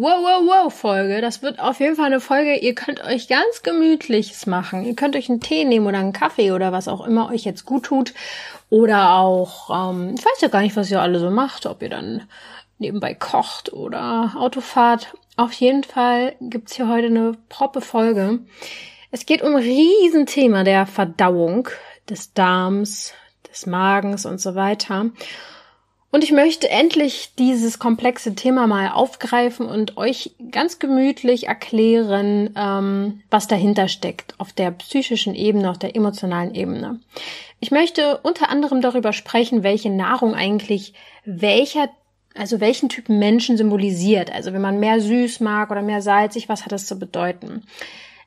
Wow, wow, wow Folge. Das wird auf jeden Fall eine Folge, ihr könnt euch ganz gemütliches machen. Ihr könnt euch einen Tee nehmen oder einen Kaffee oder was auch immer euch jetzt gut tut. Oder auch, ähm, ich weiß ja gar nicht, was ihr alle so macht, ob ihr dann nebenbei kocht oder Auto fahrt. Auf jeden Fall gibt's hier heute eine proppe Folge. Es geht um ein Riesenthema der Verdauung, des Darms, des Magens und so weiter. Und ich möchte endlich dieses komplexe Thema mal aufgreifen und euch ganz gemütlich erklären, ähm, was dahinter steckt, auf der psychischen Ebene, auf der emotionalen Ebene. Ich möchte unter anderem darüber sprechen, welche Nahrung eigentlich welcher, also welchen Typen Menschen symbolisiert. Also wenn man mehr süß mag oder mehr salzig, was hat das zu bedeuten?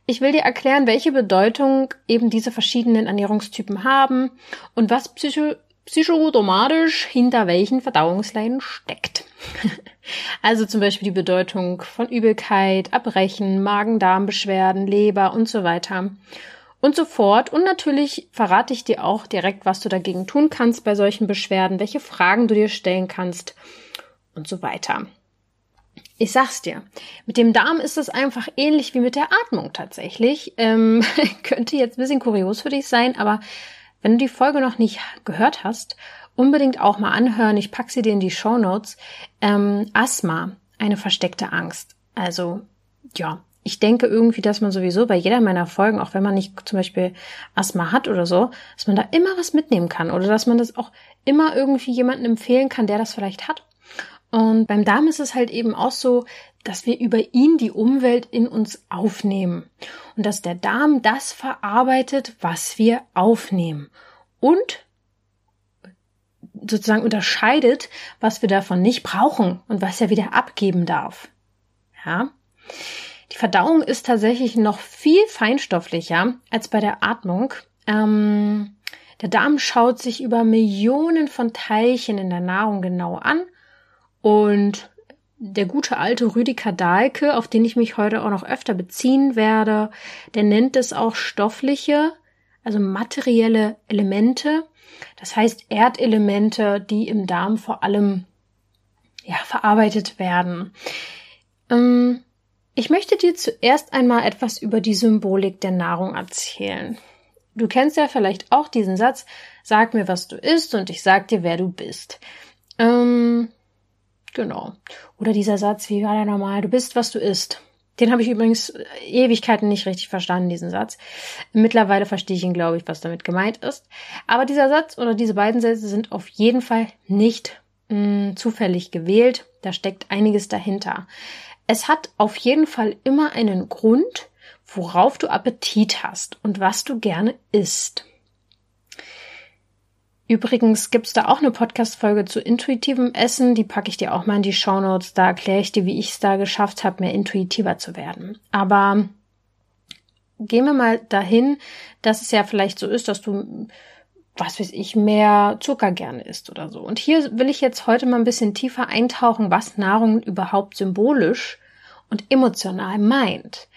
Ich will dir erklären, welche Bedeutung eben diese verschiedenen Ernährungstypen haben und was psycho psychodomatisch hinter welchen Verdauungsleiden steckt. also zum Beispiel die Bedeutung von Übelkeit, Erbrechen, Magen-Darm-Beschwerden, Leber und so weiter und so fort. Und natürlich verrate ich dir auch direkt, was du dagegen tun kannst bei solchen Beschwerden, welche Fragen du dir stellen kannst und so weiter. Ich sag's dir, mit dem Darm ist es einfach ähnlich wie mit der Atmung tatsächlich. Ähm, könnte jetzt ein bisschen kurios für dich sein, aber wenn du die Folge noch nicht gehört hast, unbedingt auch mal anhören. Ich packe sie dir in die Show Notes. Ähm, Asthma, eine versteckte Angst. Also, ja, ich denke irgendwie, dass man sowieso bei jeder meiner Folgen, auch wenn man nicht zum Beispiel Asthma hat oder so, dass man da immer was mitnehmen kann oder dass man das auch immer irgendwie jemandem empfehlen kann, der das vielleicht hat. Und beim Darm ist es halt eben auch so, dass wir über ihn die Umwelt in uns aufnehmen und dass der Darm das verarbeitet, was wir aufnehmen und sozusagen unterscheidet, was wir davon nicht brauchen und was er wieder abgeben darf. Ja. Die Verdauung ist tatsächlich noch viel feinstofflicher als bei der Atmung. Ähm, der Darm schaut sich über Millionen von Teilchen in der Nahrung genau an und der gute alte Rüdiger Dahlke, auf den ich mich heute auch noch öfter beziehen werde, der nennt es auch stoffliche, also materielle Elemente. Das heißt Erdelemente, die im Darm vor allem ja, verarbeitet werden. Ähm, ich möchte dir zuerst einmal etwas über die Symbolik der Nahrung erzählen. Du kennst ja vielleicht auch diesen Satz, sag mir, was du isst und ich sag dir, wer du bist. Ähm, Genau. Oder dieser Satz, wie war der nochmal? Du bist, was du isst. Den habe ich übrigens Ewigkeiten nicht richtig verstanden, diesen Satz. Mittlerweile verstehe ich ihn, glaube ich, was damit gemeint ist. Aber dieser Satz oder diese beiden Sätze sind auf jeden Fall nicht mh, mm, zufällig gewählt. Da steckt einiges dahinter. Es hat auf jeden Fall immer einen Grund, worauf du Appetit hast und was du gerne isst. Übrigens gibt's da auch eine Podcast-Folge zu intuitivem Essen, die packe ich dir auch mal in die Show Notes. Da erkläre ich dir, wie ich es da geschafft habe, mehr intuitiver zu werden. Aber gehen wir mal dahin, dass es ja vielleicht so ist, dass du, was weiß ich, mehr Zucker gerne isst oder so. Und hier will ich jetzt heute mal ein bisschen tiefer eintauchen, was Nahrung überhaupt symbolisch und emotional meint.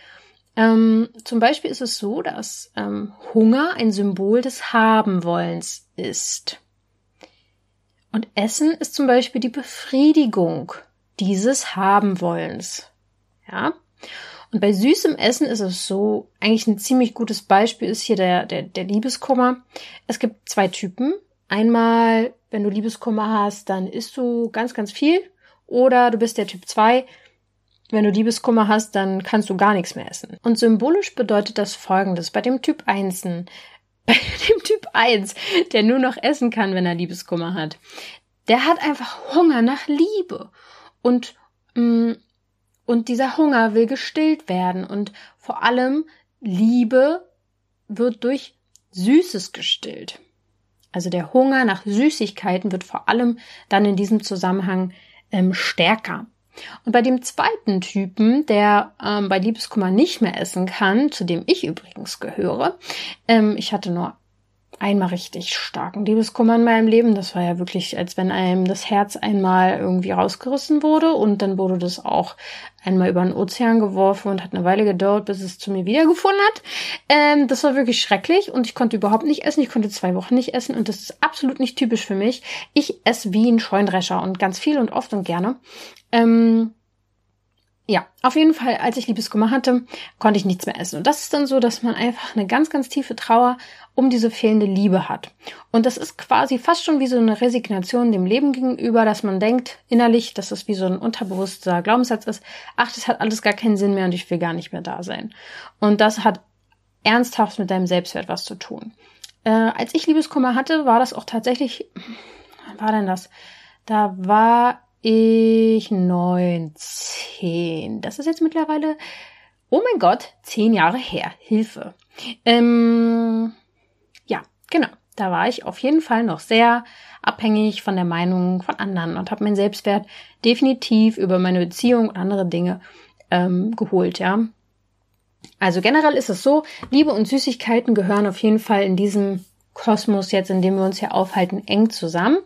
Ähm, zum Beispiel ist es so, dass ähm, Hunger ein Symbol des Habenwollens ist. Und Essen ist zum Beispiel die Befriedigung dieses Habenwollens. Ja. Und bei süßem Essen ist es so, eigentlich ein ziemlich gutes Beispiel ist hier der, der, der Liebeskummer. Es gibt zwei Typen. Einmal, wenn du Liebeskummer hast, dann isst du ganz, ganz viel. Oder du bist der Typ 2, wenn du Liebeskummer hast, dann kannst du gar nichts mehr essen. Und symbolisch bedeutet das folgendes. Bei dem Typ 1, bei dem Typ 1, der nur noch essen kann, wenn er Liebeskummer hat, der hat einfach Hunger nach Liebe. Und, mm, und dieser Hunger will gestillt werden. Und vor allem Liebe wird durch Süßes gestillt. Also der Hunger nach Süßigkeiten wird vor allem dann in diesem Zusammenhang ähm, stärker. Und bei dem zweiten Typen, der ähm, bei Liebeskummer nicht mehr essen kann, zu dem ich übrigens gehöre, ähm, ich hatte nur einmal richtig starken Liebeskummer in meinem Leben. Das war ja wirklich, als wenn einem das Herz einmal irgendwie rausgerissen wurde und dann wurde das auch einmal über den Ozean geworfen und hat eine Weile gedauert, bis es zu mir wiedergefunden hat. Ähm, das war wirklich schrecklich und ich konnte überhaupt nicht essen. Ich konnte zwei Wochen nicht essen und das ist absolut nicht typisch für mich. Ich esse wie ein Scheundrescher und ganz viel und oft und gerne. Ähm, ja, auf jeden Fall, als ich Liebeskummer hatte, konnte ich nichts mehr essen. Und das ist dann so, dass man einfach eine ganz, ganz tiefe Trauer um diese fehlende Liebe hat. Und das ist quasi fast schon wie so eine Resignation dem Leben gegenüber, dass man denkt innerlich, dass es wie so ein unterbewusster Glaubenssatz ist, ach, das hat alles gar keinen Sinn mehr und ich will gar nicht mehr da sein. Und das hat ernsthaft mit deinem Selbstwert was zu tun. Äh, als ich Liebeskummer hatte, war das auch tatsächlich, wann war denn das? Da war ich 19. Das ist jetzt mittlerweile, oh mein Gott, zehn Jahre her. Hilfe. Ähm, ja, genau. Da war ich auf jeden Fall noch sehr abhängig von der Meinung von anderen und habe meinen Selbstwert definitiv über meine Beziehung und andere Dinge ähm, geholt, ja. Also generell ist es so, Liebe und Süßigkeiten gehören auf jeden Fall in diesem Kosmos jetzt, in dem wir uns hier aufhalten, eng zusammen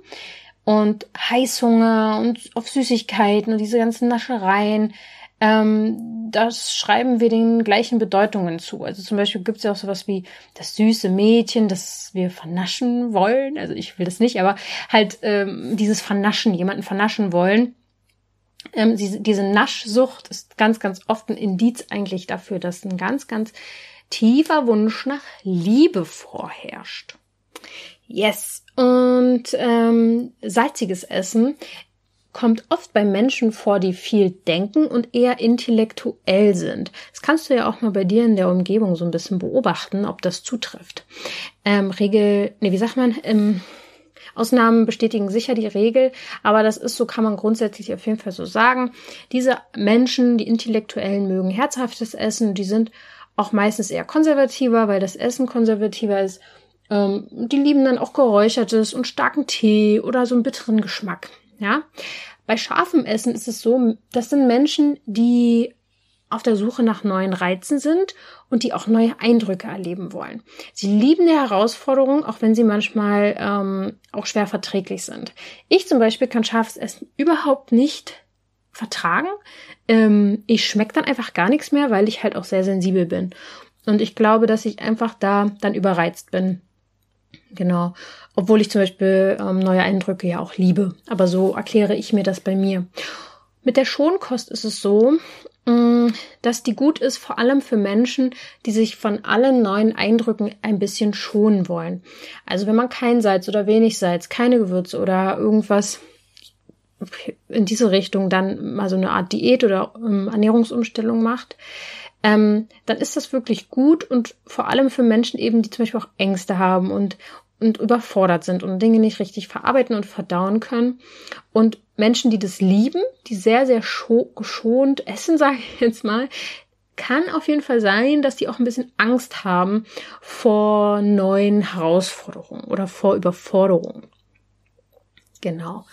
und Heißhunger und auf Süßigkeiten und diese ganzen Naschereien, ähm, das schreiben wir den gleichen Bedeutungen zu. Also zum Beispiel gibt es ja auch sowas wie das süße Mädchen, das wir vernaschen wollen. Also ich will das nicht, aber halt ähm, dieses Vernaschen, jemanden vernaschen wollen. Ähm, diese, diese Naschsucht ist ganz, ganz oft ein Indiz eigentlich dafür, dass ein ganz, ganz tiefer Wunsch nach Liebe vorherrscht. Yes. Und ähm, salziges Essen kommt oft bei Menschen vor, die viel denken und eher intellektuell sind. Das kannst du ja auch mal bei dir in der Umgebung so ein bisschen beobachten, ob das zutrifft. Ähm, Regel, nee, wie sagt man? Ähm, Ausnahmen bestätigen sicher die Regel, aber das ist so, kann man grundsätzlich auf jeden Fall so sagen. Diese Menschen, die Intellektuellen, mögen herzhaftes Essen, die sind auch meistens eher konservativer, weil das Essen konservativer ist ähm, die lieben dann auch geräuchertes und starken Tee oder so einen bitteren Geschmack. Ja, bei scharfem Essen ist es so, das sind Menschen, die auf der Suche nach neuen Reizen sind und die auch neue Eindrücke erleben wollen. Sie lieben die Herausforderung, auch wenn sie manchmal ähm, auch schwer verträglich sind. Ich zum Beispiel kann scharfes Essen überhaupt nicht vertragen. Ähm, ich schmecke dann einfach gar nichts mehr, weil ich halt auch sehr sensibel bin. Und ich glaube, dass ich einfach da dann überreizt bin. Genau. Obwohl ich zum Beispiel ähm, neue Eindrücke ja auch liebe. Aber so erkläre ich mir das bei mir. Mit der Schonkost ist es so, mm, dass die gut ist, vor allem für Menschen, die sich von allen neuen Eindrücken ein bisschen schonen wollen. Also wenn man kein Salz oder wenig Salz, keine Gewürze oder irgendwas in diese Richtung dann mal so eine Art Diät oder ähm, Ernährungsumstellung macht, ähm, dann ist das wirklich gut und vor allem für Menschen eben, die zum Beispiel auch Ängste haben und, und überfordert sind und Dinge nicht richtig verarbeiten und verdauen können. Und Menschen, die das lieben, die sehr, sehr geschont essen, sage ich jetzt mal, kann auf jeden Fall sein, dass die auch ein bisschen Angst haben vor neuen Herausforderungen oder vor Überforderungen. Genau.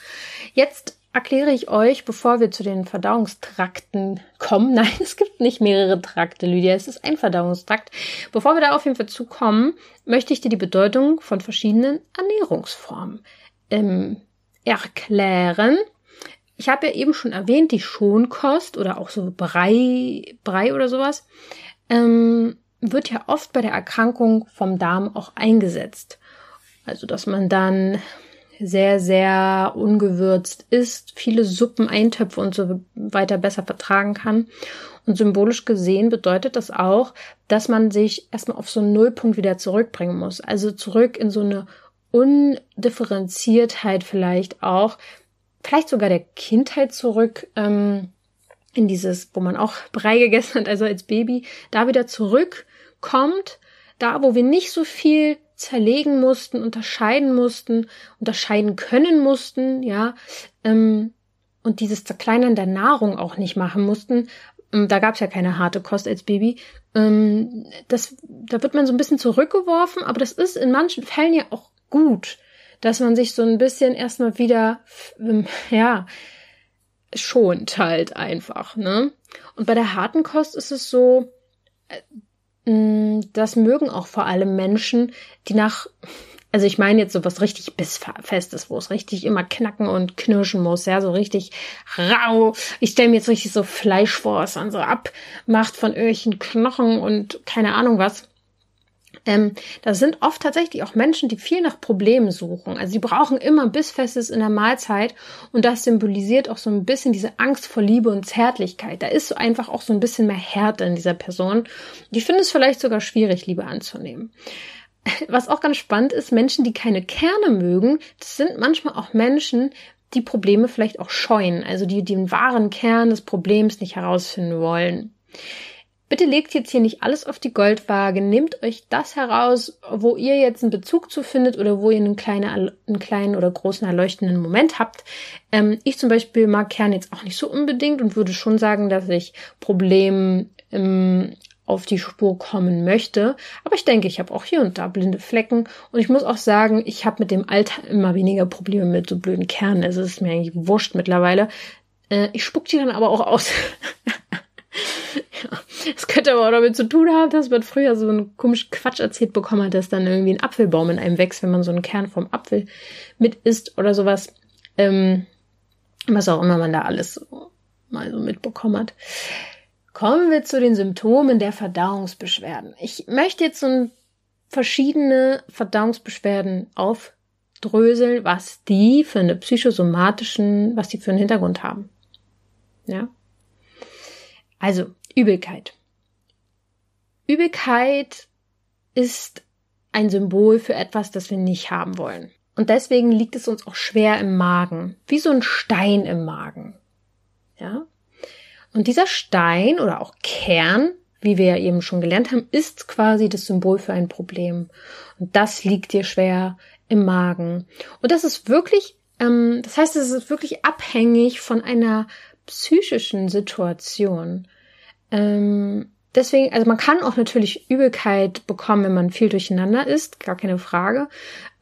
Jetzt erkläre ich euch, bevor wir zu den Verdauungstrakten kommen. Nein, es gibt nicht mehrere Trakte, Lydia. Es ist ein Verdauungstrakt. Bevor wir da auf jeden Fall zukommen, möchte ich dir die Bedeutung von verschiedenen Ernährungsformen ähm, erklären. Ich habe ja eben schon erwähnt, die Schonkost oder auch so Brei, Brei oder sowas, ähm, wird ja oft bei der Erkrankung vom Darm auch eingesetzt. Also, dass man dann sehr, sehr ungewürzt ist, viele Suppen, Eintöpfe und so weiter besser vertragen kann. Und symbolisch gesehen bedeutet das auch, dass man sich erstmal auf so einen Nullpunkt wieder zurückbringen muss. Also zurück in so eine Undifferenziertheit vielleicht auch, vielleicht sogar der Kindheit zurück, ähm, in dieses, wo man auch Brei gegessen hat, also als Baby, da wieder zurückkommt, da wo wir nicht so viel zerlegen mussten, unterscheiden mussten, unterscheiden können mussten, ja, ähm, und dieses Zerkleinern der Nahrung auch nicht machen mussten. Ähm, da gab es ja keine harte Kost als Baby. Ähm, das, da wird man so ein bisschen zurückgeworfen, aber das ist in manchen Fällen ja auch gut, dass man sich so ein bisschen erstmal wieder, ähm, ja, schont halt einfach, ne? Und bei der harten Kost ist es so, äh, das mögen auch vor allem Menschen, die nach Also ich meine jetzt so was richtig bissfestes, wo es richtig immer knacken und knirschen muss, ja, so richtig rau. Ich stelle mir jetzt richtig so Fleisch vor, was dann so abmacht von irgendwelchen Knochen und keine Ahnung was. Ähm, das sind oft tatsächlich auch Menschen, die viel nach Problemen suchen. Also sie brauchen immer Bissfestes in der Mahlzeit und das symbolisiert auch so ein bisschen diese Angst vor Liebe und Zärtlichkeit. Da ist so einfach auch so ein bisschen mehr Härte in dieser Person. Die finden es vielleicht sogar schwierig, Liebe anzunehmen. Was auch ganz spannend ist, Menschen, die keine Kerne mögen, das sind manchmal auch Menschen, die Probleme vielleicht auch scheuen, also die den wahren Kern des Problems nicht herausfinden wollen. Bitte legt jetzt hier nicht alles auf die Goldwaage. Nehmt euch das heraus, wo ihr jetzt einen Bezug zu findet oder wo ihr einen kleinen, einen kleinen oder großen erleuchtenden Moment habt. Ähm, ich zum Beispiel mag Kern jetzt auch nicht so unbedingt und würde schon sagen, dass ich Problemen ähm, auf die Spur kommen möchte. Aber ich denke, ich habe auch hier und da blinde Flecken. Und ich muss auch sagen, ich habe mit dem Alter immer weniger Probleme mit so blöden Kernen. Also es ist mir eigentlich wurscht mittlerweile. Äh, ich spuck die dann aber auch aus. Es könnte aber auch damit zu tun haben, dass man früher so einen komischen Quatsch erzählt bekommen hat, dass dann irgendwie ein Apfelbaum in einem wächst, wenn man so einen Kern vom Apfel mit isst oder sowas. Ähm, was auch immer man da alles mal so mitbekommen hat. Kommen wir zu den Symptomen der Verdauungsbeschwerden. Ich möchte jetzt so verschiedene Verdauungsbeschwerden aufdröseln, was die für eine psychosomatischen, was die für einen Hintergrund haben. Ja. Also, Übelkeit. Übelkeit ist ein Symbol für etwas, das wir nicht haben wollen. Und deswegen liegt es uns auch schwer im Magen, wie so ein Stein im Magen. Ja? Und dieser Stein oder auch Kern, wie wir ja eben schon gelernt haben, ist quasi das Symbol für ein Problem. Und das liegt dir schwer im Magen. Und das ist wirklich, ähm, das heißt, es ist wirklich abhängig von einer psychischen Situation. Ähm, deswegen, also man kann auch natürlich Übelkeit bekommen, wenn man viel durcheinander ist, gar keine Frage.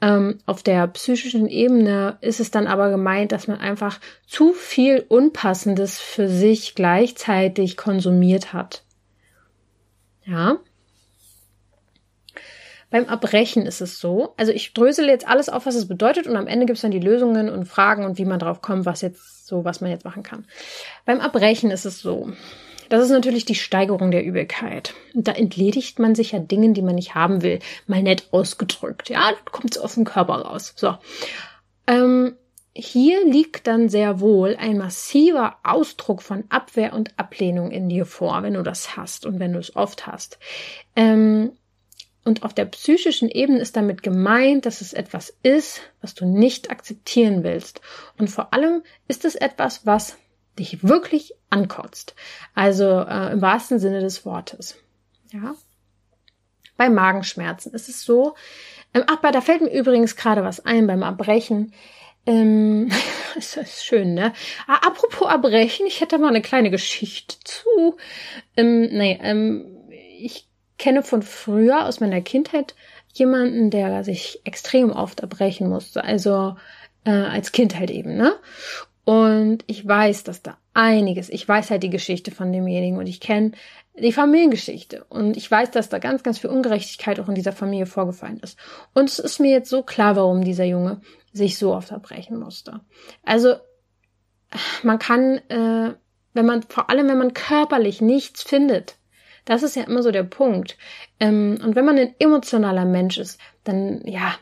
Ähm, auf der psychischen Ebene ist es dann aber gemeint, dass man einfach zu viel Unpassendes für sich gleichzeitig konsumiert hat. Ja. Beim Erbrechen ist es so, also ich drösele jetzt alles auf, was es bedeutet und am Ende gibt es dann die Lösungen und Fragen und wie man drauf kommt, was jetzt so, was man jetzt machen kann. Beim Erbrechen ist es so, das ist natürlich die Steigerung der Übelkeit. Da entledigt man sich ja Dingen, die man nicht haben will. Mal nett ausgedrückt. Ja, kommt es aus dem Körper raus. So. Ähm, hier liegt dann sehr wohl ein massiver Ausdruck von Abwehr und Ablehnung in dir vor, wenn du das hast und wenn du es oft hast. Ähm, und auf der psychischen Ebene ist damit gemeint, dass es etwas ist, was du nicht akzeptieren willst. Und vor allem ist es etwas, was dich wirklich ankotzt. Also äh, im wahrsten Sinne des Wortes. Ja. Bei Magenschmerzen ist es so. Ähm, ach, da fällt mir übrigens gerade was ein beim Erbrechen. Ähm, das ist schön, ne? Ah, apropos Erbrechen, ich hätte mal eine kleine Geschichte zu. Ähm, nee, ähm, ich kenne von früher aus meiner Kindheit jemanden, der sich extrem oft erbrechen musste. Also äh, als Kind halt eben, ne? Und ich weiß, dass da einiges, ich weiß halt die Geschichte von demjenigen und ich kenne die Familiengeschichte und ich weiß, dass da ganz, ganz viel Ungerechtigkeit auch in dieser Familie vorgefallen ist. Und es ist mir jetzt so klar, warum dieser Junge sich so oft erbrechen musste. Also man kann, äh, wenn man, vor allem wenn man körperlich nichts findet, das ist ja immer so der Punkt. Ähm, und wenn man ein emotionaler Mensch ist, dann ja,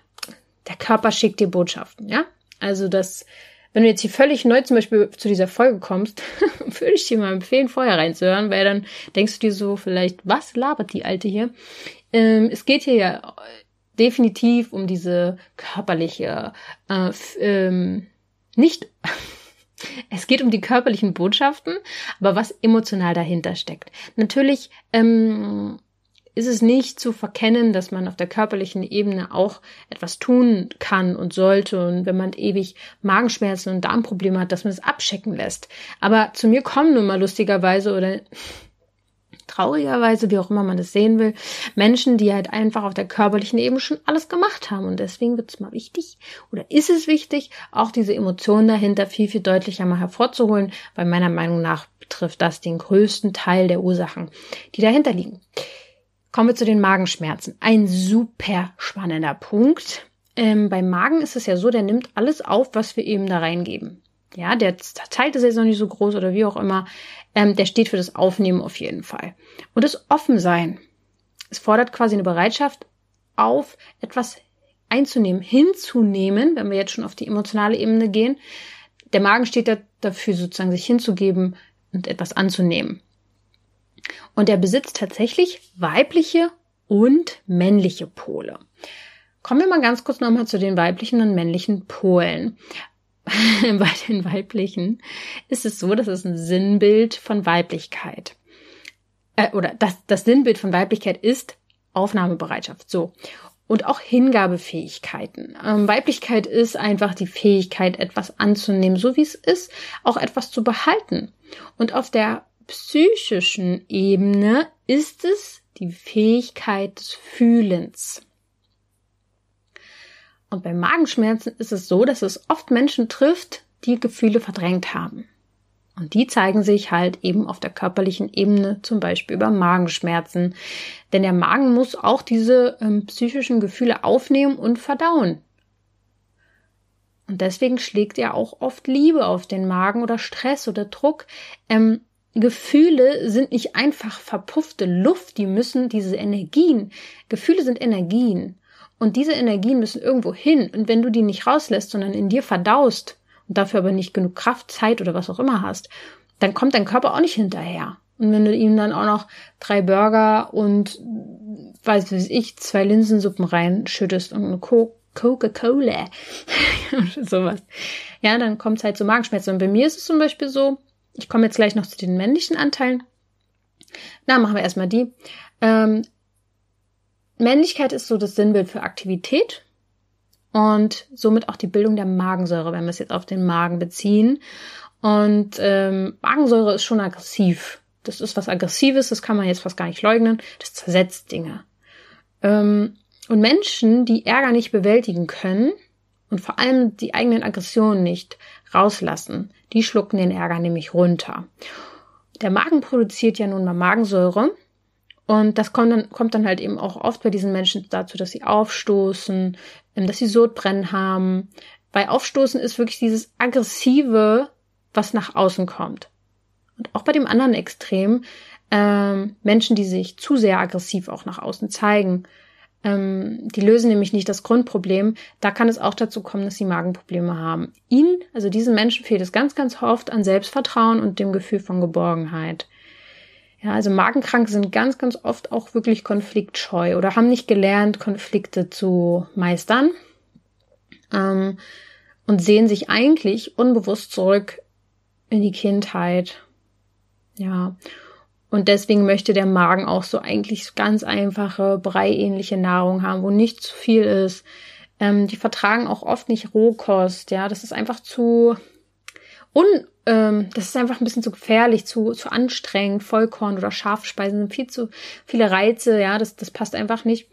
der Körper schickt dir Botschaften, ja. Also das wenn du jetzt hier völlig neu zum Beispiel zu dieser Folge kommst, würde ich dir mal empfehlen, vorher reinzuhören, weil dann denkst du dir so vielleicht, was labert die Alte hier? Ähm, es geht hier ja definitiv um diese körperliche, äh, ähm, nicht, es geht um die körperlichen Botschaften, aber was emotional dahinter steckt. Natürlich ähm, ist es nicht zu verkennen, dass man auf der körperlichen Ebene auch etwas tun kann und sollte. Und wenn man ewig Magenschmerzen und Darmprobleme hat, dass man es abchecken lässt. Aber zu mir kommen nun mal lustigerweise oder traurigerweise, wie auch immer man das sehen will, Menschen, die halt einfach auf der körperlichen Ebene schon alles gemacht haben. Und deswegen wird es mal wichtig oder ist es wichtig, auch diese Emotionen dahinter viel, viel deutlicher mal hervorzuholen, weil meiner Meinung nach betrifft das den größten Teil der Ursachen, die dahinter liegen. Kommen wir zu den Magenschmerzen. Ein super spannender Punkt. ähm, beim Magen ist es ja so, der nimmt alles auf, was wir eben da reingeben. Ja, der Teil ist jetzt noch nicht so groß oder wie auch immer. Ähm, der steht für das Aufnehmen auf jeden Fall. Und das Offensein. Es fordert quasi eine Bereitschaft auf, etwas einzunehmen, hinzunehmen, wenn wir jetzt schon auf die emotionale Ebene gehen. Der Magen steht da dafür, sozusagen sich hinzugeben und etwas anzunehmen. Und er besitzt tatsächlich weibliche und männliche Pole. Kommen wir mal ganz kurz nochmal zu den weiblichen und männlichen Polen. Bei den weiblichen ist es so, dass es ein Sinnbild von Weiblichkeit äh, oder das, das Sinnbild von Weiblichkeit ist Aufnahmebereitschaft. So. Und auch Hingabefähigkeiten. Ähm, Weiblichkeit ist einfach die Fähigkeit, etwas anzunehmen, so wie es ist, auch etwas zu behalten. Und auf der psychischen Ebene ist es die Fähigkeit des Fühlens. Und bei Magenschmerzen ist es so, dass es oft Menschen trifft, die Gefühle verdrängt haben. Und die zeigen sich halt eben auf der körperlichen Ebene, zum Beispiel über Magenschmerzen. Denn der Magen muss auch diese ähm, psychischen Gefühle aufnehmen und verdauen. Und deswegen schlägt er auch oft Liebe auf den Magen oder Stress oder Druck. Ähm, Gefühle sind nicht einfach verpuffte Luft, die müssen diese Energien, Gefühle sind Energien. Und diese Energien müssen irgendwo hin. Und wenn du die nicht rauslässt, sondern in dir verdaust, und dafür aber nicht genug Kraft, Zeit oder was auch immer hast, dann kommt dein Körper auch nicht hinterher. Und wenn du ihm dann auch noch drei Burger und weiß ich, zwei Linsensuppen reinschüttest und eine Coca-Cola, sowas, ja, dann kommt es halt zu Magenschmerzen. Und bei mir ist es zum Beispiel so, ich komme jetzt gleich noch zu den männlichen Anteilen. Na, machen wir erstmal die. Ähm, Männlichkeit ist so das Sinnbild für Aktivität und somit auch die Bildung der Magensäure, wenn wir es jetzt auf den Magen beziehen. Und ähm, Magensäure ist schon aggressiv. Das ist was Aggressives, das kann man jetzt fast gar nicht leugnen. Das zersetzt Dinge. Ähm, und Menschen, die Ärger nicht bewältigen können und vor allem die eigenen Aggressionen nicht rauslassen, die schlucken den Ärger nämlich runter. Der Magen produziert ja nun mal Magensäure und das kommt dann, kommt dann halt eben auch oft bei diesen Menschen dazu, dass sie aufstoßen, ähm, dass sie Sodbrennen haben. Bei Aufstoßen ist wirklich dieses aggressive, was nach außen kommt. Und auch bei dem anderen Extrem, ähm, Menschen, die sich zu sehr aggressiv auch nach außen zeigen, ähm, die lösen nämlich nicht das Grundproblem. Da kann es auch dazu kommen, dass sie Magenprobleme haben. Ihnen, also diesen Menschen fehlt es ganz, ganz oft an Selbstvertrauen und dem Gefühl von Geborgenheit. Ja, also Magenkranke sind ganz, ganz oft auch wirklich konfliktscheu oder haben nicht gelernt, Konflikte zu meistern ähm, und sehen sich eigentlich unbewusst zurück in die Kindheit. Ja, und deswegen möchte der Magen auch so eigentlich ganz einfache, breiähnliche Nahrung haben, wo nicht zu viel ist. Ähm, die vertragen auch oft nicht Rohkost, ja, das ist einfach zu un ähm, das ist einfach ein bisschen zu gefährlich, zu, zu anstrengend. Vollkorn oder Schafspeisen sind viel zu viele Reize, ja, das, das passt einfach nicht.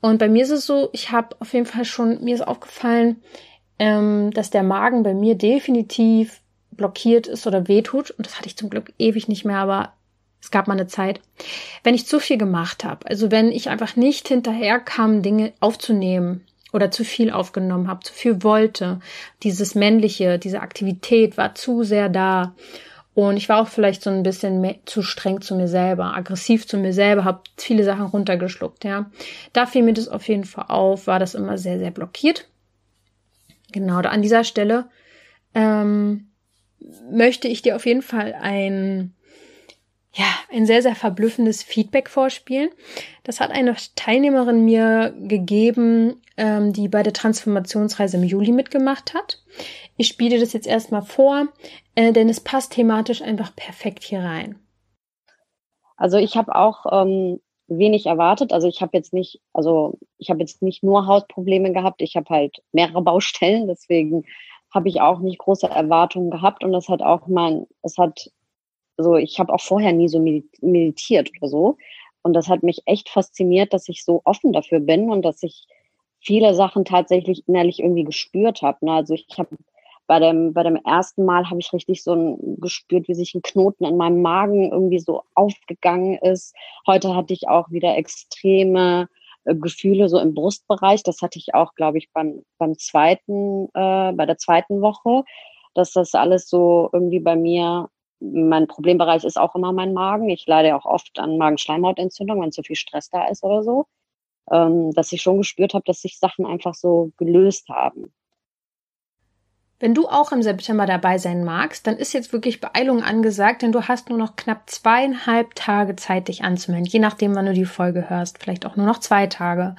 Und bei mir ist es so, ich habe auf jeden Fall schon, mir ist aufgefallen, ähm, dass der Magen bei mir definitiv blockiert ist oder wehtut. Und das hatte ich zum Glück ewig nicht mehr, aber es gab mal eine Zeit, wenn ich zu viel gemacht habe. Also wenn ich einfach nicht hinterher kam, Dinge aufzunehmen, oder zu viel aufgenommen habe, zu viel wollte. Dieses männliche, diese Aktivität war zu sehr da. Und ich war auch vielleicht so ein bisschen zu streng zu mir selber, aggressiv zu mir selber, habe viele Sachen runtergeschluckt, ja. Da fiel mir das auf jeden Fall auf, war das immer sehr, sehr blockiert. Genau, da an dieser Stelle ähm, möchte ich dir auf jeden Fall ein ja, ein sehr, sehr verblüffendes Feedback vorspielen. Das hat eine Teilnehmerin mir gegeben, ähm, die bei der Transformationsreise im Juli mitgemacht hat. Ich spiele das jetzt erstmal vor, äh, denn es passt thematisch einfach perfekt hier rein. Also ich habe auch ähm, wenig erwartet. Also ich habe jetzt nicht, also ich habe jetzt nicht nur Hausprobleme gehabt, ich habe halt mehrere Baustellen, deswegen habe ich auch nicht große Erwartungen gehabt und das hat auch mein, es hat also ich habe auch vorher nie so meditiert oder so. Und das hat mich echt fasziniert, dass ich so offen dafür bin und dass ich viele Sachen tatsächlich innerlich irgendwie gespürt habe. Ne? Also ich habe bei dem, bei dem ersten Mal habe ich richtig so ein, gespürt, wie sich ein Knoten in meinem Magen irgendwie so aufgegangen ist. Heute hatte ich auch wieder extreme äh, Gefühle so im Brustbereich. Das hatte ich auch, glaube ich, beim, beim zweiten, äh, bei der zweiten Woche, dass das alles so irgendwie bei mir, mein Problembereich ist auch immer mein Magen. Ich leide auch oft an Magenschleimhautentzündung, wenn zu viel Stress da ist oder so. Ähm, dass ich schon gespürt habe, dass sich Sachen einfach so gelöst haben. Wenn du auch im September dabei sein magst, dann ist jetzt wirklich Beeilung angesagt, denn du hast nur noch knapp zweieinhalb Tage Zeit, dich anzumelden, je nachdem, wann du die Folge hörst, vielleicht auch nur noch zwei Tage.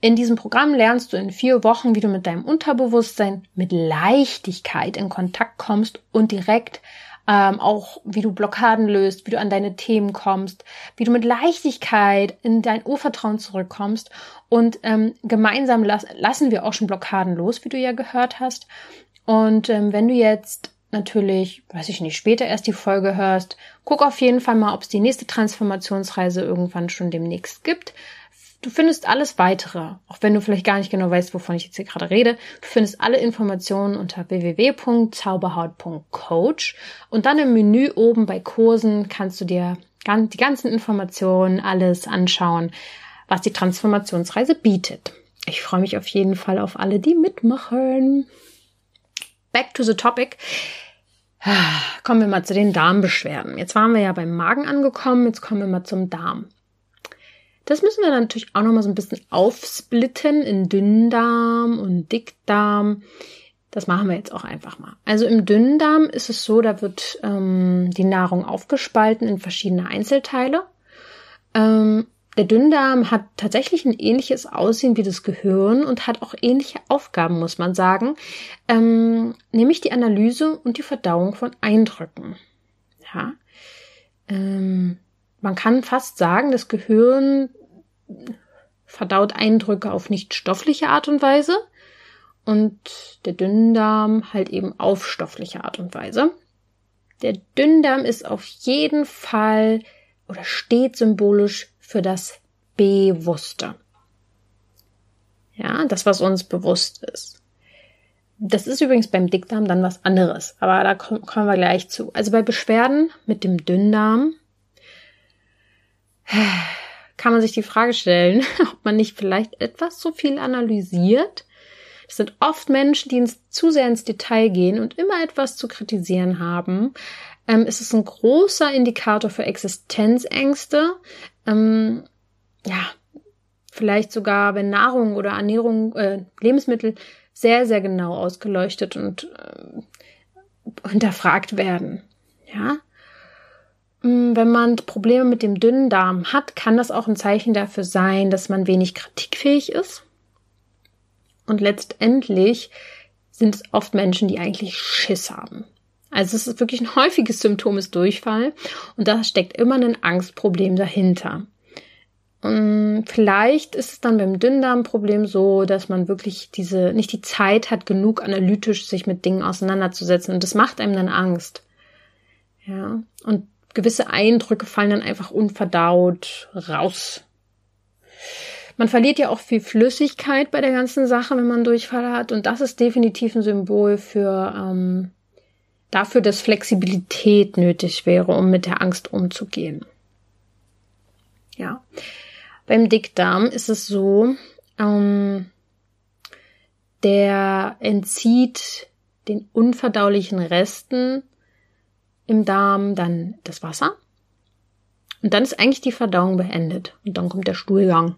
In diesem Programm lernst du in vier Wochen, wie du mit deinem Unterbewusstsein mit Leichtigkeit in Kontakt kommst und direkt ähm, auch wie du Blockaden löst, wie du an deine Themen kommst, wie du mit Leichtigkeit in dein Urvertrauen zurückkommst. Und ähm, gemeinsam las lassen wir auch schon Blockaden los, wie du ja gehört hast. Und ähm, wenn du jetzt natürlich, weiß ich nicht, später erst die Folge hörst, guck auf jeden Fall mal, ob es die nächste Transformationsreise irgendwann schon demnächst gibt. Du findest alles weitere, auch wenn du vielleicht gar nicht genau weißt, wovon ich jetzt hier gerade rede. Du findest alle Informationen unter www.zauberhaut.coach und dann im Menü oben bei Kursen kannst du dir die ganzen Informationen, alles anschauen, was die Transformationsreise bietet. Ich freue mich auf jeden Fall auf alle, die mitmachen back to the topic. Kommen wir mal zu den Darmbeschwerden. Jetzt waren wir ja beim Magen angekommen, jetzt kommen wir mal zum Darm. Das müssen wir dann natürlich auch noch mal so ein bisschen aufsplitten in Dünndarm und Dickdarm. Das machen wir jetzt auch einfach mal. Also im Dünndarm ist es so, da wird ähm, die Nahrung aufgespalten in verschiedene Einzelteile. Ähm, der Dünndarm hat tatsächlich ein ähnliches Aussehen wie das Gehirn und hat auch ähnliche Aufgaben, muss man sagen, ähm, nämlich die Analyse und die Verdauung von Eindrücken. Ja, ähm, man kann fast sagen, das Gehirn verdaut Eindrücke auf nicht stoffliche Art und Weise und der Dünndarm halt eben auf stoffliche Art und Weise. Der Dünndarm ist auf jeden Fall oder steht symbolisch für das Bewusste. Ja, das, was uns bewusst ist. Das ist übrigens beim Dickdarm dann was anderes, aber da kommen wir gleich zu. Also bei Beschwerden mit dem Dünndarm kann man sich die Frage stellen, ob man nicht vielleicht etwas zu viel analysiert. Das sind oft Menschen, die ins, zu sehr ins Detail gehen und immer etwas zu kritisieren haben. Ähm, es ist ein großer Indikator für Existenzängste, ähm, ja, vielleicht sogar, wenn Nahrung oder Ernährung, äh, Lebensmittel sehr, sehr genau ausgeleuchtet und äh, hinterfragt werden. Ja. Mm, wenn man Probleme mit dem dünnen Darm hat, kann das auch ein Zeichen dafür sein, dass man wenig kritikfähig ist. Und letztendlich sind es oft Menschen, die eigentlich Schiss haben. Also es ist wirklich ein häufiges Symptom ist Durchfall und da steckt immer ein Angstproblem dahinter. Und vielleicht ist es dann beim Dünndarmproblem so, dass man wirklich diese, nicht die Zeit hat, genug analytisch sich mit Dingen auseinanderzusetzen. Und das macht einem dann Angst. Ja. Und gewisse Eindrücke fallen dann einfach unverdaut raus. Man verliert ja auch viel Flüssigkeit bei der ganzen Sache, wenn man Durchfall hat. Und das ist definitiv ein Symbol für ähm, dafür, dass Flexibilität nötig wäre, um mit der Angst umzugehen. Ja. Beim Dickdarm ist es so, ähm, der entzieht den unverdaulichen Resten im Darm dann das Wasser. Und dann ist eigentlich die Verdauung beendet. Und dann kommt der Stuhlgang.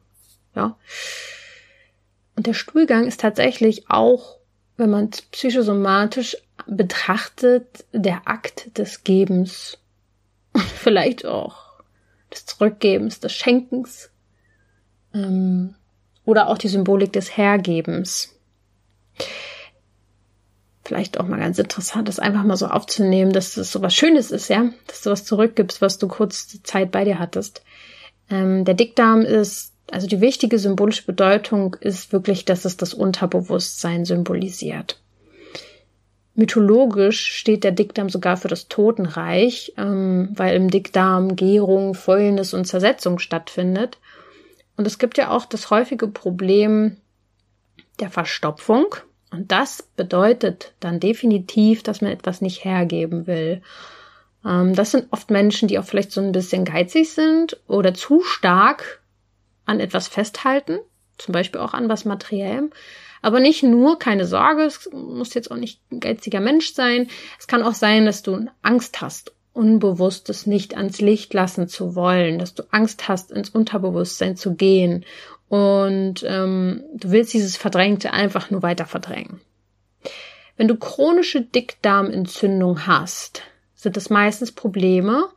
Ja. Und der Stuhlgang ist tatsächlich auch, wenn man es psychosomatisch betrachtet, der Akt des Gebens. Und vielleicht auch des Zurückgebens, des Schenkens ähm, oder auch die Symbolik des Hergebens. Vielleicht auch mal ganz interessant, das einfach mal so aufzunehmen, dass das so was Schönes ist, ja, dass du was zurückgibst, was du kurz Zeit bei dir hattest. Ähm, der Dickdarm ist, also die wichtige symbolische Bedeutung ist wirklich, dass es das Unterbewusstsein symbolisiert. Mythologisch steht der Dickdarm sogar für das Totenreich, ähm, weil im Dickdarm Gärung, Fäulnis und Zersetzung stattfindet. Und es gibt ja auch das häufige Problem der Verstopfung. Und das bedeutet dann definitiv, dass man etwas nicht hergeben will. Ähm, das sind oft Menschen, die auch vielleicht so ein bisschen geizig sind oder zu stark an etwas festhalten, zum Beispiel auch an was Materiellem. Aber nicht nur, keine Sorge, es muss jetzt auch nicht ein geiziger Mensch sein. Es kann auch sein, dass du Angst hast, Unbewusstes nicht ans Licht lassen zu wollen, dass du Angst hast, ins Unterbewusstsein zu gehen und ähm, du willst dieses Verdrängte einfach nur weiter verdrängen. Wenn du chronische Dickdarmentzündung hast, sind das meistens Probleme,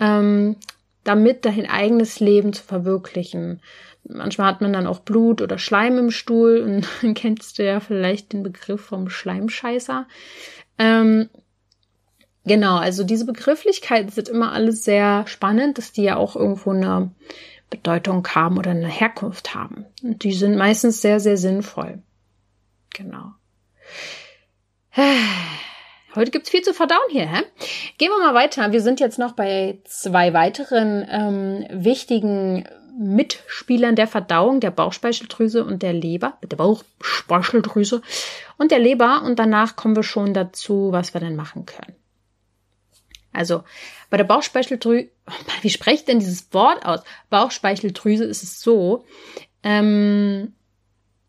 ähm, damit dein eigenes Leben zu verwirklichen. Manchmal hat man dann auch Blut oder Schleim im Stuhl und dann kennst du ja vielleicht den Begriff vom Schleimscheißer. Ähm, genau, also diese Begrifflichkeiten sind immer alles sehr spannend, dass die ja auch irgendwo eine Bedeutung haben oder eine Herkunft haben. Und die sind meistens sehr, sehr sinnvoll. Genau. Heute gibt's viel zu verdauen hier, hä? Gehen wir mal weiter. Wir sind jetzt noch bei zwei weiteren ähm, wichtigen Mitspielern der Verdauung, der Bauchspeicheldrüse und der Leber, der Bauchspeicheldrüse und der Leber. Und danach kommen wir schon dazu, was wir denn machen können. Also bei der Bauchspeicheldrüse, wie spreche denn dieses Wort aus? Bauchspeicheldrüse ist es so, ähm,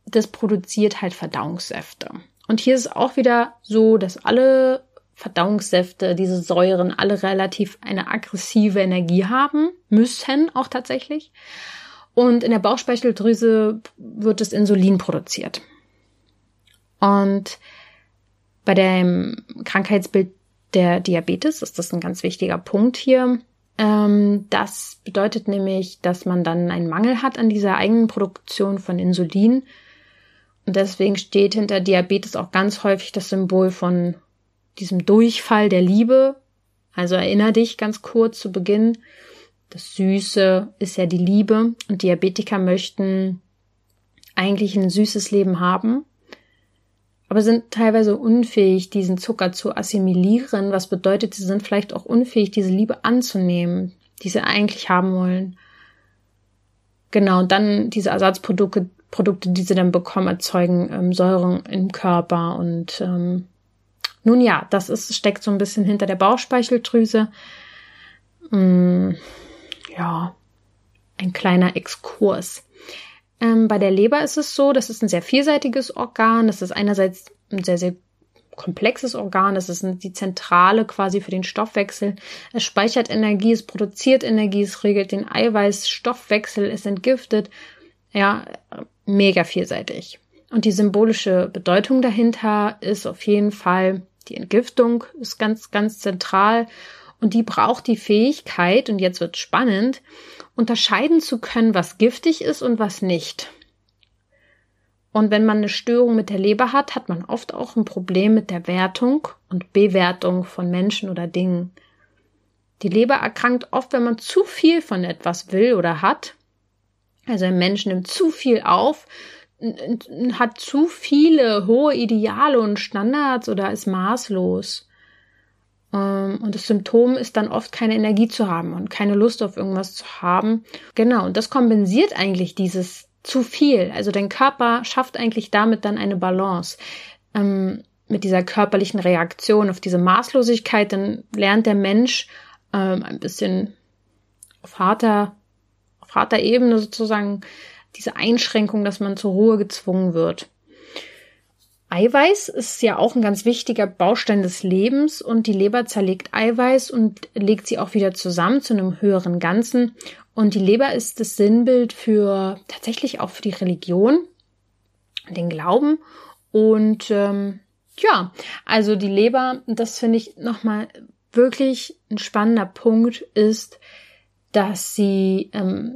das produziert halt Verdauungssäfte. Und hier ist es auch wieder so, dass alle Verdauungssäfte, diese Säuren, alle relativ eine aggressive Energie haben, müssen auch tatsächlich. Und in der Bauchspeicheldrüse wird das Insulin produziert. Und bei dem Krankheitsbild der Diabetes ist das ein ganz wichtiger Punkt hier. Ähm, das bedeutet nämlich, dass man dann einen Mangel hat an dieser eigenen Produktion von Insulin und deswegen steht hinter Diabetes auch ganz häufig das Symbol von diesem Durchfall der Liebe. Also erinner dich ganz kurz zu Beginn. Das Süße ist ja die Liebe und Diabetiker möchten eigentlich ein süßes Leben haben, aber sind teilweise unfähig, diesen Zucker zu assimilieren, was bedeutet, sie sind vielleicht auch unfähig, diese Liebe anzunehmen, die sie eigentlich haben wollen. Genau, und dann diese Ersatzprodukte, Produkte, die sie dann bekommen, erzeugen ähm, Säuren im Körper. Und ähm, nun ja, das ist, steckt so ein bisschen hinter der Bauchspeicheldrüse. Mm, ja, ein kleiner Exkurs. Ähm, bei der Leber ist es so, das ist ein sehr vielseitiges Organ. Das ist einerseits ein sehr, sehr komplexes Organ. Das ist die Zentrale quasi für den Stoffwechsel. Es speichert Energie, es produziert Energie, es regelt den Eiweißstoffwechsel, es entgiftet. Ja, mega vielseitig. Und die symbolische Bedeutung dahinter ist auf jeden Fall die Entgiftung ist ganz, ganz zentral. Und die braucht die Fähigkeit, und jetzt wird spannend, unterscheiden zu können, was giftig ist und was nicht. Und wenn man eine Störung mit der Leber hat, hat man oft auch ein Problem mit der Wertung und Bewertung von Menschen oder Dingen. Die Leber erkrankt oft, wenn man zu viel von etwas will oder hat also ein Mensch nimmt zu viel auf, hat zu viele hohe Ideale und Standards oder ist maßlos. Ähm, und das Symptom ist dann oft keine Energie zu haben und keine Lust auf irgendwas zu haben. Genau, und das kompensiert eigentlich dieses zu viel. Also dein Körper schafft eigentlich damit dann eine Balance. Ähm, mit dieser körperlichen Reaktion auf diese Maßlosigkeit, dann lernt der Mensch ähm, ein bisschen auf harter Vaterebene sozusagen diese Einschränkung, dass man zur Ruhe gezwungen wird. Eiweiß ist ja auch ein ganz wichtiger Baustein des Lebens und die Leber zerlegt Eiweiß und legt sie auch wieder zusammen zu einem höheren Ganzen. Und die Leber ist das Sinnbild für tatsächlich auch für die Religion, den Glauben. Und ähm, ja, also die Leber, das finde ich nochmal wirklich ein spannender Punkt, ist, dass sie ähm,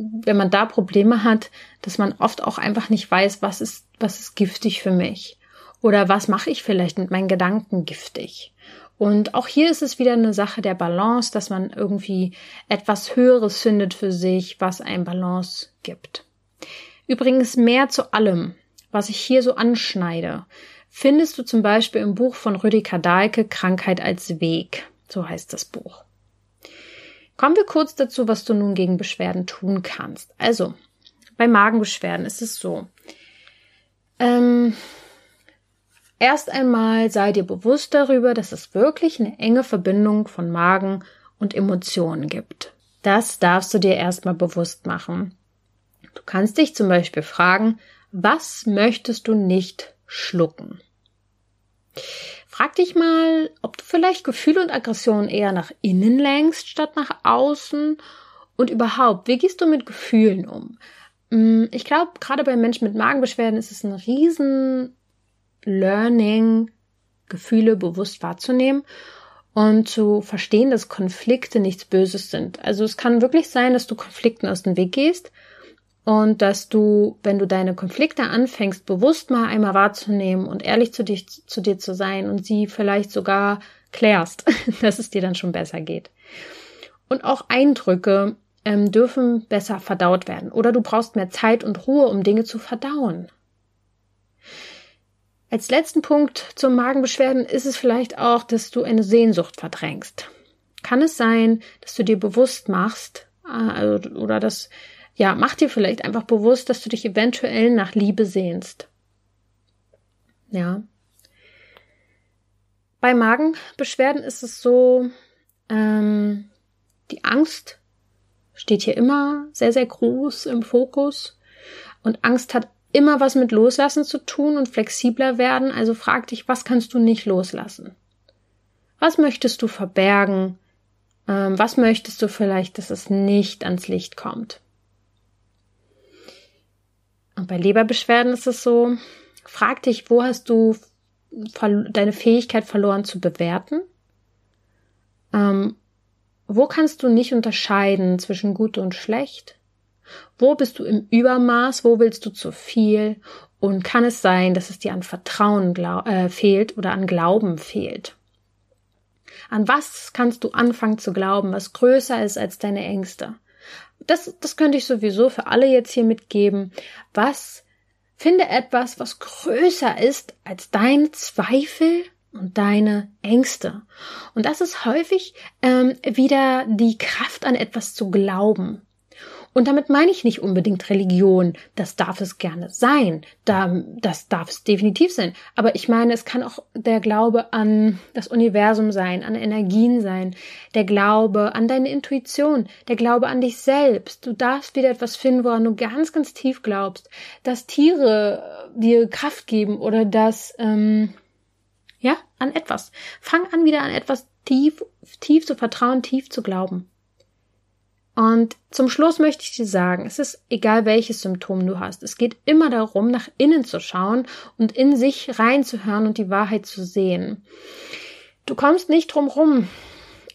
wenn man da Probleme hat, dass man oft auch einfach nicht weiß, was ist, was ist giftig für mich? Oder was mache ich vielleicht mit meinen Gedanken giftig? Und auch hier ist es wieder eine Sache der Balance, dass man irgendwie etwas Höheres findet für sich, was ein Balance gibt. Übrigens mehr zu allem, was ich hier so anschneide, findest du zum Beispiel im Buch von Rüdiger Dahlke Krankheit als Weg. So heißt das Buch. Kommen wir kurz dazu, was du nun gegen Beschwerden tun kannst. Also, bei Magenbeschwerden ist es so. Ähm, erst einmal sei dir bewusst darüber, dass es wirklich eine enge Verbindung von Magen und Emotionen gibt. Das darfst du dir erstmal bewusst machen. Du kannst dich zum Beispiel fragen, was möchtest du nicht schlucken? Frag dich mal, ob du vielleicht Gefühle und Aggressionen eher nach innen lenkst statt nach außen und überhaupt, wie gehst du mit Gefühlen um? Mm, ich glaube, gerade bei Menschen mit Magenbeschwerden ist es ein riesen Learning, Gefühle bewusst wahrzunehmen und zu verstehen, dass Konflikte nichts Böses sind. Also es kann wirklich sein, dass du Konflikten aus dem Weg gehst und dass du, wenn du deine Konflikte anfängst, bewusst mal einmal wahrzunehmen und ehrlich zu, dich, zu dir zu sein und sie vielleicht sogar klärst, dass es dir dann schon besser geht. Und auch Eindrücke ähm, dürfen besser verdaut werden oder du brauchst mehr Zeit und Ruhe, um Dinge zu verdauen. Als letzten Punkt zum Magenbeschwerden ist es vielleicht auch, dass du eine Sehnsucht verdrängst. Kann es sein, dass du dir bewusst machst, äh, oder dass, ja, mach dir vielleicht einfach bewusst, dass du dich eventuell nach Liebe sehnst. Ja. Bei Magenbeschwerden ist es so, ähm, die Angst steht hier immer sehr, sehr groß im Fokus. Und Angst hat immer was mit Loslassen zu tun und flexibler werden. Also frag dich, was kannst du nicht loslassen? Was möchtest du verbergen? Ähm, was möchtest du vielleicht, dass es nicht ans Licht kommt? Und bei Leberbeschwerden ist es so, frag dich, wo hast du deine Fähigkeit verloren zu bewerten? Ähm, wo kannst du nicht unterscheiden zwischen gut und schlecht? Wo bist du im Übermaß? Wo willst du zu viel? Und kann es sein, dass es dir an Vertrauen äh, fehlt oder an Glauben fehlt? An was kannst du anfangen zu glauben, was größer ist als deine Ängste? Das, das könnte ich sowieso für alle jetzt hier mitgeben. Was finde etwas, was größer ist als deine Zweifel und deine Ängste. Und das ist häufig ähm, wieder die Kraft an etwas zu glauben. Und damit meine ich nicht unbedingt Religion. Das darf es gerne sein. das darf es definitiv sein. Aber ich meine, es kann auch der Glaube an das Universum sein, an Energien sein, der Glaube an deine Intuition, der Glaube an dich selbst. Du darfst wieder etwas finden, woran du ganz, ganz tief glaubst, dass Tiere dir Kraft geben oder dass, ähm, ja, an etwas. Fang an, wieder an etwas tief, tief zu vertrauen, tief zu glauben. Und zum Schluss möchte ich dir sagen, es ist egal, welches Symptom du hast. Es geht immer darum, nach innen zu schauen und in sich reinzuhören und die Wahrheit zu sehen. Du kommst nicht drum rum,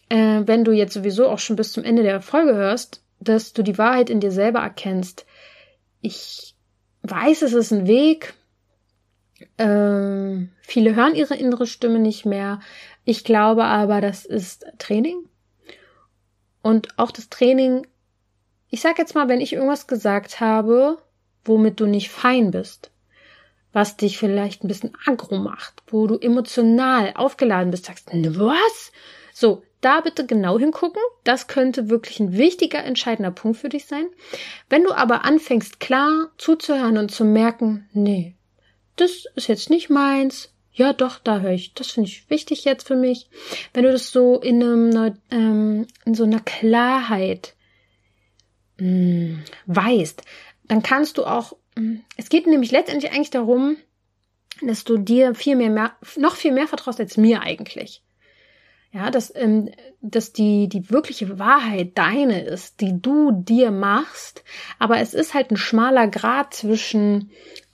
äh, wenn du jetzt sowieso auch schon bis zum Ende der Folge hörst, dass du die Wahrheit in dir selber erkennst. Ich weiß, es ist ein Weg. Ähm, viele hören ihre innere Stimme nicht mehr. Ich glaube aber, das ist Training. Und auch das Training, ich sag jetzt mal, wenn ich irgendwas gesagt habe, womit du nicht fein bist, was dich vielleicht ein bisschen aggro macht, wo du emotional aufgeladen bist, sagst, was? So, da bitte genau hingucken. Das könnte wirklich ein wichtiger, entscheidender Punkt für dich sein. Wenn du aber anfängst, klar zuzuhören und zu merken, nee, das ist jetzt nicht meins, ja, doch, da höre ich. Das finde ich wichtig jetzt für mich. Wenn du das so in einem, ähm, in so einer Klarheit mh, mm, weißt, dann kannst du auch, mh, mm, es geht nämlich letztendlich eigentlich darum, dass du dir viel mehr, mehr noch viel mehr vertraust als mir eigentlich. Ja, dass, ähm, dass die, die wirkliche Wahrheit deine ist, die du dir machst. Aber es ist halt ein schmaler Grad zwischen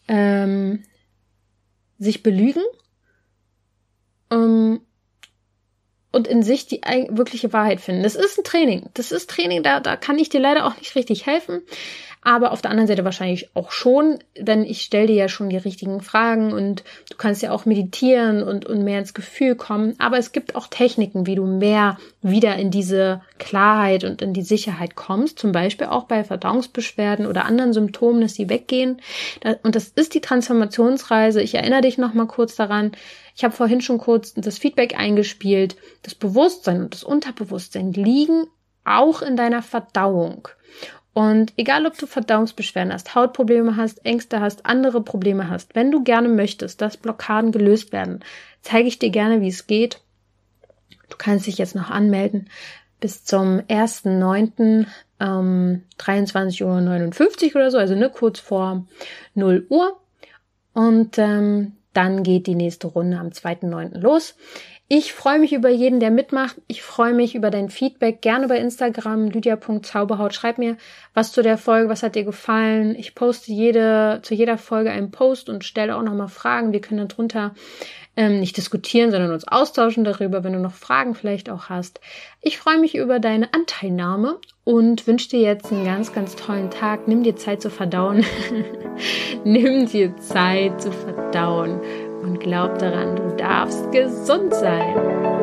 ähm, sich belügen ähm, und in sich die wirkliche Wahrheit finden. Das ist ein Training. Das ist Training, da, da kann ich dir leider auch nicht richtig helfen aber auf der anderen Seite wahrscheinlich auch schon, denn ich stelle dir ja schon die richtigen Fragen und du kannst ja auch meditieren und, und mehr ins Gefühl kommen. Aber es gibt auch Techniken, wie du mehr wieder in diese Klarheit und in die Sicherheit kommst, zum Beispiel auch bei Verdauungsbeschwerden oder anderen Symptomen, dass sie weggehen. Und das ist die Transformationsreise. Ich erinnere dich noch mal kurz daran. Ich habe vorhin schon kurz das Feedback eingespielt. Das Bewusstsein und das Unterbewusstsein liegen auch in deiner Verdauung. Und egal, ob du Verdauungsbeschwerden hast, Hautprobleme hast, Ängste hast, andere Probleme hast, wenn du gerne möchtest, dass Blockaden gelöst werden, zeige ich dir gerne, wie es geht. Du kannst dich jetzt noch anmelden. bis zum 1.9. Ähm, 23.59 Uhr oder so, also ne, kurz vor 0 Uhr. Und ähm, dann geht die nächste Runde am 2.9. los. Ich freue mich über jeden, der mitmacht. Ich freue mich über dein Feedback. Gerne bei Instagram, lydia.zauberhaut. Schreib mir was zu der Folge, was hat dir gefallen. Ich poste jede, zu jeder Folge einen Post und stelle auch nochmal Fragen. Wir können dann drunter ähm, nicht diskutieren, sondern uns austauschen darüber, wenn du noch Fragen vielleicht auch hast. Ich freue mich über deine Anteilnahme und wünsche dir jetzt einen ganz, ganz tollen Tag. Nimm dir Zeit zu verdauen. Nimm dir Zeit zu verdauen und glaub daran, du darfst gesund sein.